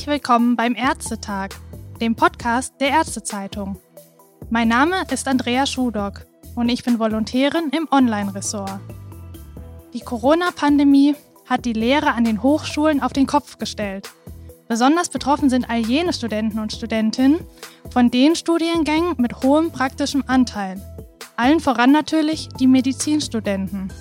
Herzlich willkommen beim Ärztetag, dem Podcast der Ärztezeitung. Mein Name ist Andrea Schudock und ich bin Volontärin im Online-Ressort. Die Corona-Pandemie hat die Lehre an den Hochschulen auf den Kopf gestellt. Besonders betroffen sind all jene Studenten und Studentinnen von den Studiengängen mit hohem praktischem Anteil. Allen voran natürlich die Medizinstudenten.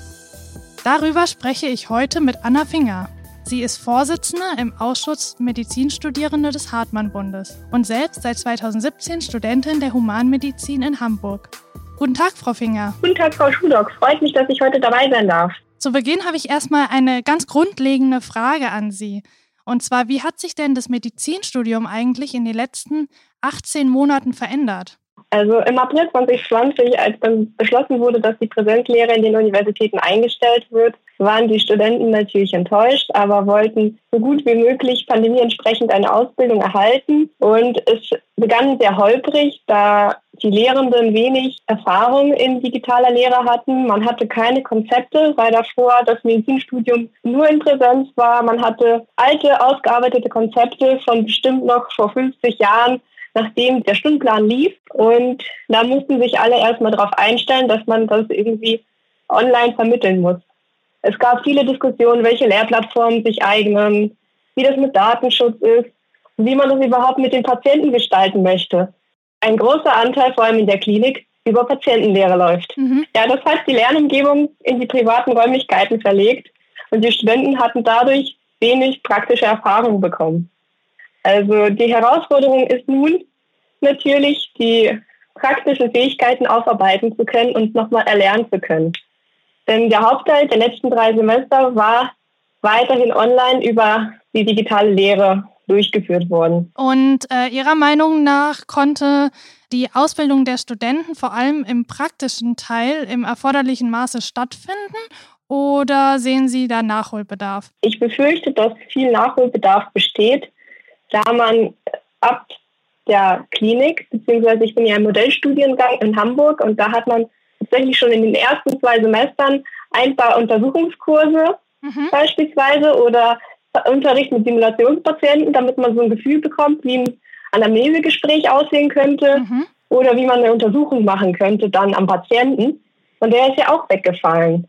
Darüber spreche ich heute mit Anna Finger. Sie ist Vorsitzende im Ausschuss Medizinstudierende des Hartmann-Bundes und selbst seit 2017 Studentin der Humanmedizin in Hamburg. Guten Tag, Frau Finger. Guten Tag, Frau Schudock. Freut mich, dass ich heute dabei sein darf. Zu Beginn habe ich erstmal eine ganz grundlegende Frage an Sie. Und zwar, wie hat sich denn das Medizinstudium eigentlich in den letzten 18 Monaten verändert? Also im April 2020, als dann beschlossen wurde, dass die Präsenzlehre in den Universitäten eingestellt wird, waren die Studenten natürlich enttäuscht, aber wollten so gut wie möglich pandemie entsprechend eine Ausbildung erhalten. Und es begann sehr holprig, da die Lehrenden wenig Erfahrung in digitaler Lehre hatten. Man hatte keine Konzepte, weil davor das Medizinstudium nur in Präsenz war. Man hatte alte, ausgearbeitete Konzepte von bestimmt noch vor 50 Jahren nachdem der Stundenplan lief. Und da mussten sich alle erstmal darauf einstellen, dass man das irgendwie online vermitteln muss. Es gab viele Diskussionen, welche Lehrplattformen sich eignen, wie das mit Datenschutz ist, wie man das überhaupt mit den Patienten gestalten möchte. Ein großer Anteil, vor allem in der Klinik, über Patientenlehre läuft. Mhm. Ja, das heißt, die Lernumgebung in die privaten Räumlichkeiten verlegt und die Studenten hatten dadurch wenig praktische Erfahrung bekommen. Also die Herausforderung ist nun natürlich, die praktischen Fähigkeiten aufarbeiten zu können und nochmal erlernen zu können. Denn der Hauptteil der letzten drei Semester war weiterhin online über die digitale Lehre durchgeführt worden. Und äh, Ihrer Meinung nach konnte die Ausbildung der Studenten vor allem im praktischen Teil im erforderlichen Maße stattfinden oder sehen Sie da Nachholbedarf? Ich befürchte, dass viel Nachholbedarf besteht, da man ab der Klinik, beziehungsweise ich bin ja im Modellstudiengang in Hamburg und da hat man tatsächlich schon in den ersten zwei Semestern ein paar Untersuchungskurse mhm. beispielsweise oder Unterricht mit Simulationspatienten, damit man so ein Gefühl bekommt, wie ein Anamnesegespräch aussehen könnte mhm. oder wie man eine Untersuchung machen könnte dann am Patienten. Und der ist ja auch weggefallen.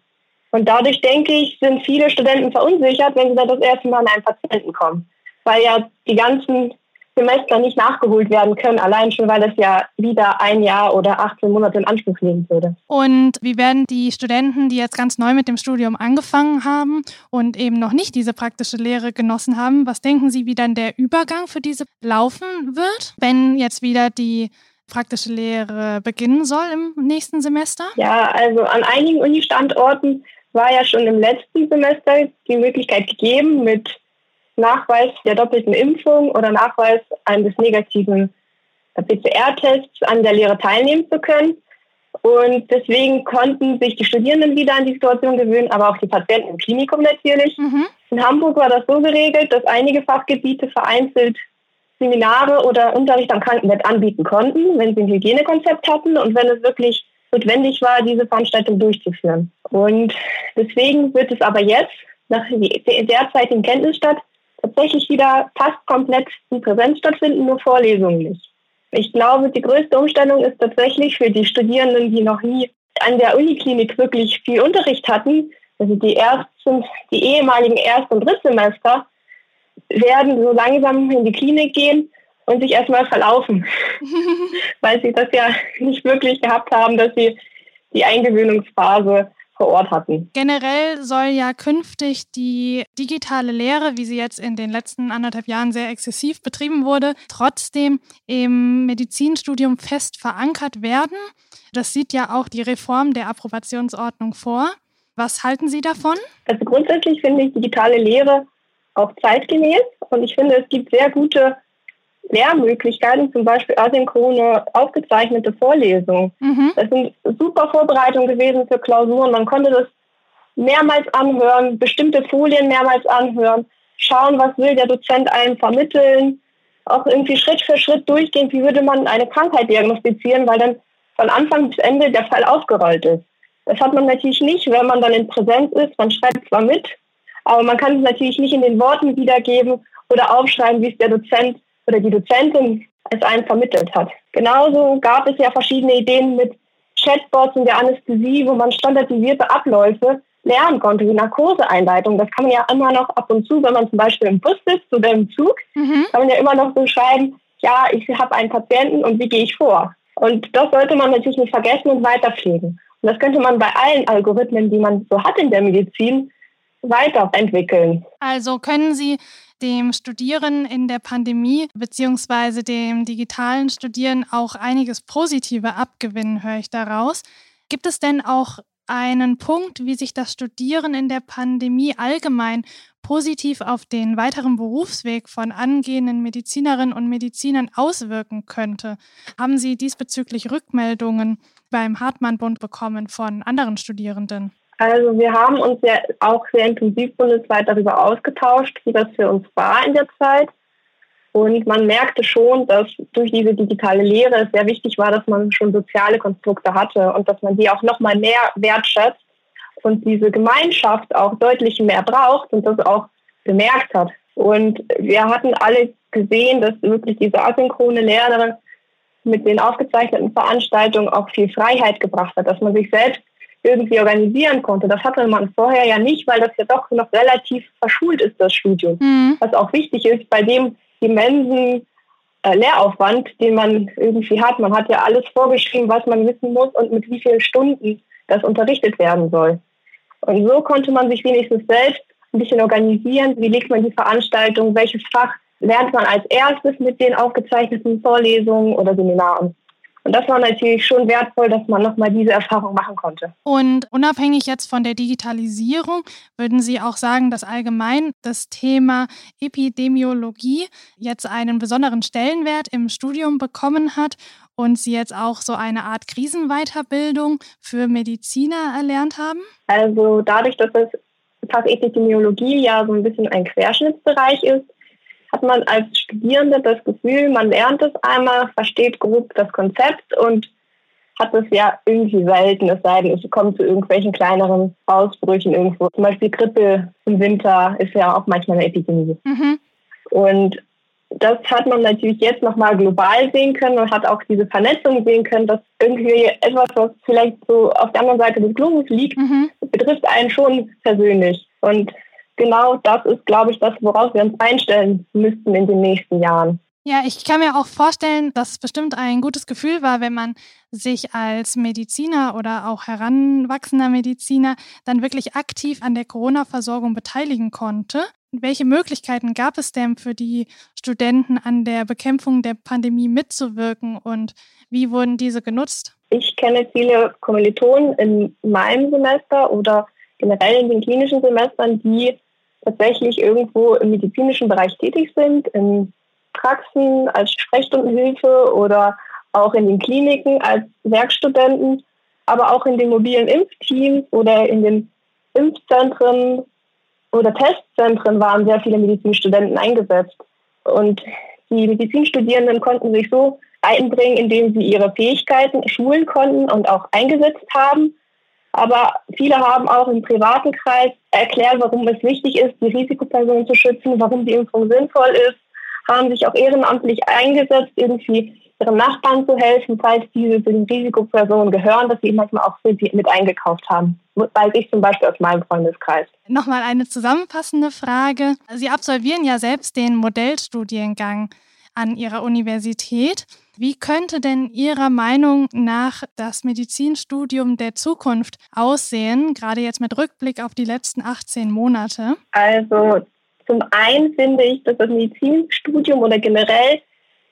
Und dadurch denke ich, sind viele Studenten verunsichert, wenn sie dann das erste Mal an einen Patienten kommen weil ja die ganzen Semester nicht nachgeholt werden können, allein schon, weil das ja wieder ein Jahr oder 18 Monate in Anspruch nehmen würde. Und wie werden die Studenten, die jetzt ganz neu mit dem Studium angefangen haben und eben noch nicht diese praktische Lehre genossen haben, was denken Sie, wie dann der Übergang für diese laufen wird, wenn jetzt wieder die praktische Lehre beginnen soll im nächsten Semester? Ja, also an einigen Uni-Standorten war ja schon im letzten Semester die Möglichkeit gegeben, mit Nachweis der doppelten Impfung oder Nachweis eines negativen PCR-Tests an der Lehre teilnehmen zu können. Und deswegen konnten sich die Studierenden wieder an die Situation gewöhnen, aber auch die Patienten im Klinikum natürlich. Mhm. In Hamburg war das so geregelt, dass einige Fachgebiete vereinzelt Seminare oder Unterricht am Krankenbett anbieten konnten, wenn sie ein Hygienekonzept hatten und wenn es wirklich notwendig war, diese Veranstaltung durchzuführen. Und deswegen wird es aber jetzt, nach der derzeitigen Kenntnisstand, tatsächlich wieder fast komplett in Präsenz stattfinden, nur Vorlesungen nicht. Ich glaube, die größte Umstellung ist tatsächlich für die Studierenden, die noch nie an der Uniklinik wirklich viel Unterricht hatten, also die ersten, die ehemaligen Erst- und Drittsemester, werden so langsam in die Klinik gehen und sich erstmal verlaufen, weil sie das ja nicht wirklich gehabt haben, dass sie die Eingewöhnungsphase vor Ort hatten. Generell soll ja künftig die digitale Lehre, wie sie jetzt in den letzten anderthalb Jahren sehr exzessiv betrieben wurde, trotzdem im Medizinstudium fest verankert werden. Das sieht ja auch die Reform der Approbationsordnung vor. Was halten Sie davon? Also grundsätzlich finde ich digitale Lehre auch zeitgemäß und ich finde, es gibt sehr gute Lehrmöglichkeiten, zum Beispiel asynchrone aufgezeichnete Vorlesungen. Mhm. Das sind super Vorbereitungen gewesen für Klausuren. Man konnte das mehrmals anhören, bestimmte Folien mehrmals anhören, schauen, was will der Dozent einem vermitteln, auch irgendwie Schritt für Schritt durchgehen, wie würde man eine Krankheit diagnostizieren, weil dann von Anfang bis Ende der Fall aufgerollt ist. Das hat man natürlich nicht, wenn man dann in Präsenz ist. Man schreibt zwar mit, aber man kann es natürlich nicht in den Worten wiedergeben oder aufschreiben, wie es der Dozent oder die Dozentin es einem vermittelt hat. Genauso gab es ja verschiedene Ideen mit Chatbots in der Anästhesie, wo man standardisierte Abläufe lernen konnte, wie Narkoseeinleitung. Das kann man ja immer noch ab und zu, wenn man zum Beispiel im Bus sitzt oder im Zug, mhm. kann man ja immer noch so schreiben, ja, ich habe einen Patienten und wie gehe ich vor? Und das sollte man natürlich nicht vergessen und weiterpflegen. Und das könnte man bei allen Algorithmen, die man so hat in der Medizin, weiterentwickeln. Also können Sie dem Studieren in der Pandemie beziehungsweise dem digitalen Studieren auch einiges Positive abgewinnen, höre ich daraus. Gibt es denn auch einen Punkt, wie sich das Studieren in der Pandemie allgemein positiv auf den weiteren Berufsweg von angehenden Medizinerinnen und Medizinern auswirken könnte? Haben Sie diesbezüglich Rückmeldungen beim Hartmann-Bund bekommen von anderen Studierenden? Also wir haben uns ja auch sehr intensiv bundesweit darüber ausgetauscht, wie das für uns war in der Zeit. Und man merkte schon, dass durch diese digitale Lehre es sehr wichtig war, dass man schon soziale Konstrukte hatte und dass man die auch noch mal mehr wertschätzt und diese Gemeinschaft auch deutlich mehr braucht und das auch bemerkt hat. Und wir hatten alle gesehen, dass wirklich diese asynchrone Lehre mit den aufgezeichneten Veranstaltungen auch viel Freiheit gebracht hat, dass man sich selbst irgendwie organisieren konnte. Das hatte man vorher ja nicht, weil das ja doch noch relativ verschult ist, das Studium. Mhm. Was auch wichtig ist, bei dem immensen äh, Lehraufwand, den man irgendwie hat. Man hat ja alles vorgeschrieben, was man wissen muss und mit wie vielen Stunden das unterrichtet werden soll. Und so konnte man sich wenigstens selbst ein bisschen organisieren. Wie legt man die Veranstaltung? Welches Fach lernt man als erstes mit den aufgezeichneten Vorlesungen oder Seminaren? Und das war natürlich schon wertvoll, dass man nochmal diese Erfahrung machen konnte. Und unabhängig jetzt von der Digitalisierung, würden Sie auch sagen, dass allgemein das Thema Epidemiologie jetzt einen besonderen Stellenwert im Studium bekommen hat und Sie jetzt auch so eine Art Krisenweiterbildung für Mediziner erlernt haben? Also dadurch, dass das Fach Epidemiologie ja so ein bisschen ein Querschnittsbereich ist, hat man als Studierende das Gefühl, man lernt es einmal, versteht grob das Konzept und hat es ja irgendwie selten, es sei denn, es kommt zu irgendwelchen kleineren Ausbrüchen irgendwo. Zum Beispiel Grippe im Winter ist ja auch manchmal eine Epidemie. Mhm. Und das hat man natürlich jetzt nochmal global sehen können und hat auch diese Vernetzung sehen können, dass irgendwie etwas, was vielleicht so auf der anderen Seite des Globus liegt, mhm. betrifft einen schon persönlich. Und genau das ist, glaube ich, das, worauf wir uns einstellen müssten in den nächsten Jahren. Ja, ich kann mir auch vorstellen, dass es bestimmt ein gutes Gefühl war, wenn man sich als Mediziner oder auch heranwachsender Mediziner dann wirklich aktiv an der Corona-Versorgung beteiligen konnte. Welche Möglichkeiten gab es denn für die Studenten, an der Bekämpfung der Pandemie mitzuwirken und wie wurden diese genutzt? Ich kenne viele Kommilitonen in meinem Semester oder generell in den klinischen Semestern, die tatsächlich irgendwo im medizinischen Bereich tätig sind, in Praxen als Sprechstundenhilfe oder auch in den Kliniken als Werkstudenten, aber auch in den mobilen Impfteams oder in den Impfzentren oder Testzentren waren sehr viele Medizinstudenten eingesetzt. Und die Medizinstudierenden konnten sich so einbringen, indem sie ihre Fähigkeiten schulen konnten und auch eingesetzt haben aber viele haben auch im privaten Kreis erklärt, warum es wichtig ist, die Risikopersonen zu schützen, warum die Impfung sinnvoll ist, haben sich auch ehrenamtlich eingesetzt, irgendwie ihren Nachbarn zu helfen, falls diese zu den Risikopersonen gehören, dass sie manchmal auch mit eingekauft haben. Weiß ich zum Beispiel aus meinem Freundeskreis. Nochmal eine zusammenfassende Frage. Sie absolvieren ja selbst den Modellstudiengang an Ihrer Universität. Wie könnte denn Ihrer Meinung nach das Medizinstudium der Zukunft aussehen, gerade jetzt mit Rückblick auf die letzten 18 Monate? Also zum einen finde ich, dass das Medizinstudium oder generell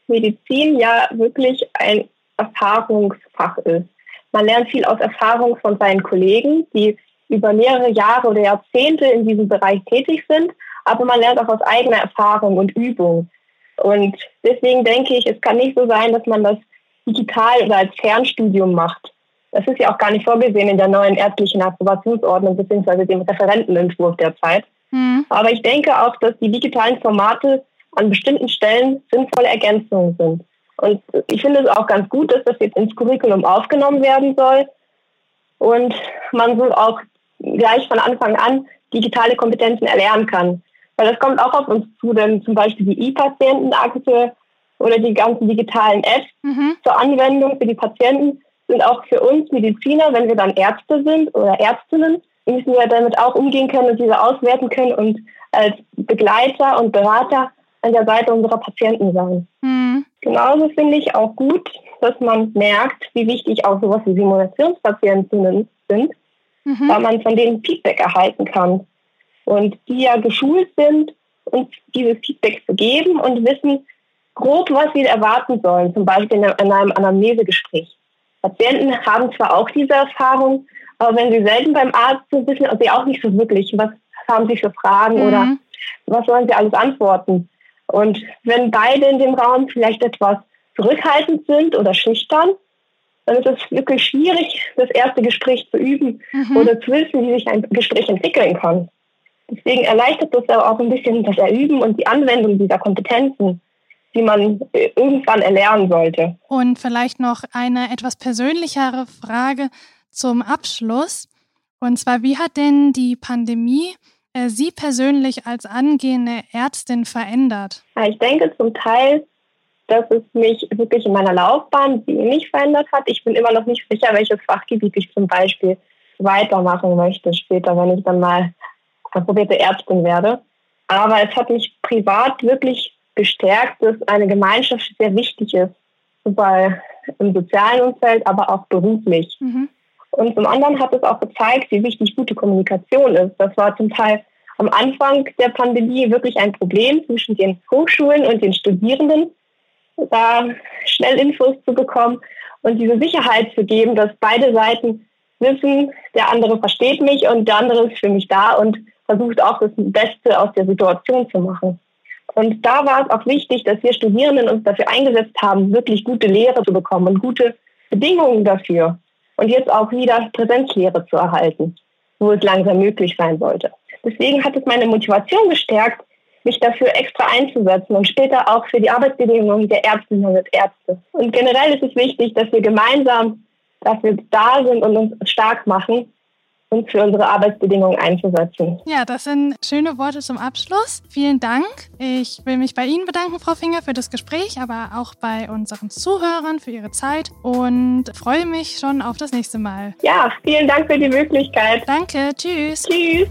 Medizin ja wirklich ein Erfahrungsfach ist. Man lernt viel aus Erfahrung von seinen Kollegen, die über mehrere Jahre oder Jahrzehnte in diesem Bereich tätig sind, aber man lernt auch aus eigener Erfahrung und Übung. Und deswegen denke ich, es kann nicht so sein, dass man das digital oder als Fernstudium macht. Das ist ja auch gar nicht vorgesehen in der neuen ärztlichen Approbationsordnung bzw. dem Referentenentwurf derzeit. Mhm. Aber ich denke auch, dass die digitalen Formate an bestimmten Stellen sinnvolle Ergänzungen sind. Und ich finde es auch ganz gut, dass das jetzt ins Curriculum aufgenommen werden soll und man so auch gleich von Anfang an digitale Kompetenzen erlernen kann. Weil das kommt auch auf uns zu, denn zum Beispiel die E-Patientenakte oder die ganzen digitalen Apps mhm. zur Anwendung für die Patienten sind auch für uns Mediziner, wenn wir dann Ärzte sind oder Ärztinnen, müssen wir damit auch umgehen können und diese auswerten können und als Begleiter und Berater an der Seite unserer Patienten sein. Mhm. Genauso finde ich auch gut, dass man merkt, wie wichtig auch sowas wie Simulationspatientinnen sind, mhm. weil man von denen Feedback erhalten kann. Und die ja geschult sind, uns dieses Feedback zu geben und wissen grob, was sie erwarten sollen, zum Beispiel in einem Anamnesegespräch. Patienten haben zwar auch diese Erfahrung, aber wenn sie selten beim Arzt sind, wissen sie auch nicht so wirklich, was haben sie für Fragen mhm. oder was sollen sie alles antworten. Und wenn beide in dem Raum vielleicht etwas zurückhaltend sind oder schüchtern, dann ist es wirklich schwierig, das erste Gespräch zu üben mhm. oder zu wissen, wie sich ein Gespräch entwickeln kann. Deswegen erleichtert das auch ein bisschen das Erüben und die Anwendung dieser Kompetenzen, die man äh, irgendwann erlernen sollte. Und vielleicht noch eine etwas persönlichere Frage zum Abschluss. Und zwar, wie hat denn die Pandemie äh, Sie persönlich als angehende Ärztin verändert? Ich denke zum Teil, dass es mich wirklich in meiner Laufbahn wenig verändert hat. Ich bin immer noch nicht sicher, welches Fachgebiet ich zum Beispiel weitermachen möchte später, wenn ich dann mal probierte Ärztin werde. Aber es hat mich privat wirklich bestärkt, dass eine Gemeinschaft sehr wichtig ist, sowohl im sozialen Umfeld, aber auch beruflich. Mhm. Und zum anderen hat es auch gezeigt, wie wichtig gute Kommunikation ist. Das war zum Teil am Anfang der Pandemie wirklich ein Problem zwischen den Hochschulen und den Studierenden, da schnell Infos zu bekommen und diese Sicherheit zu geben, dass beide Seiten wissen, der andere versteht mich und der andere ist für mich da und versucht auch das Beste aus der Situation zu machen. Und da war es auch wichtig, dass wir Studierenden uns dafür eingesetzt haben, wirklich gute Lehre zu bekommen und gute Bedingungen dafür. Und jetzt auch wieder Präsenzlehre zu erhalten, wo es langsam möglich sein sollte. Deswegen hat es meine Motivation gestärkt, mich dafür extra einzusetzen und später auch für die Arbeitsbedingungen der Ärztinnen und Ärzte. Und generell ist es wichtig, dass wir gemeinsam dafür da sind und uns stark machen, uns für unsere Arbeitsbedingungen einzusetzen. Ja, das sind schöne Worte zum Abschluss. Vielen Dank. Ich will mich bei Ihnen bedanken, Frau Finger, für das Gespräch, aber auch bei unseren Zuhörern für Ihre Zeit und freue mich schon auf das nächste Mal. Ja, vielen Dank für die Möglichkeit. Danke, tschüss. Tschüss.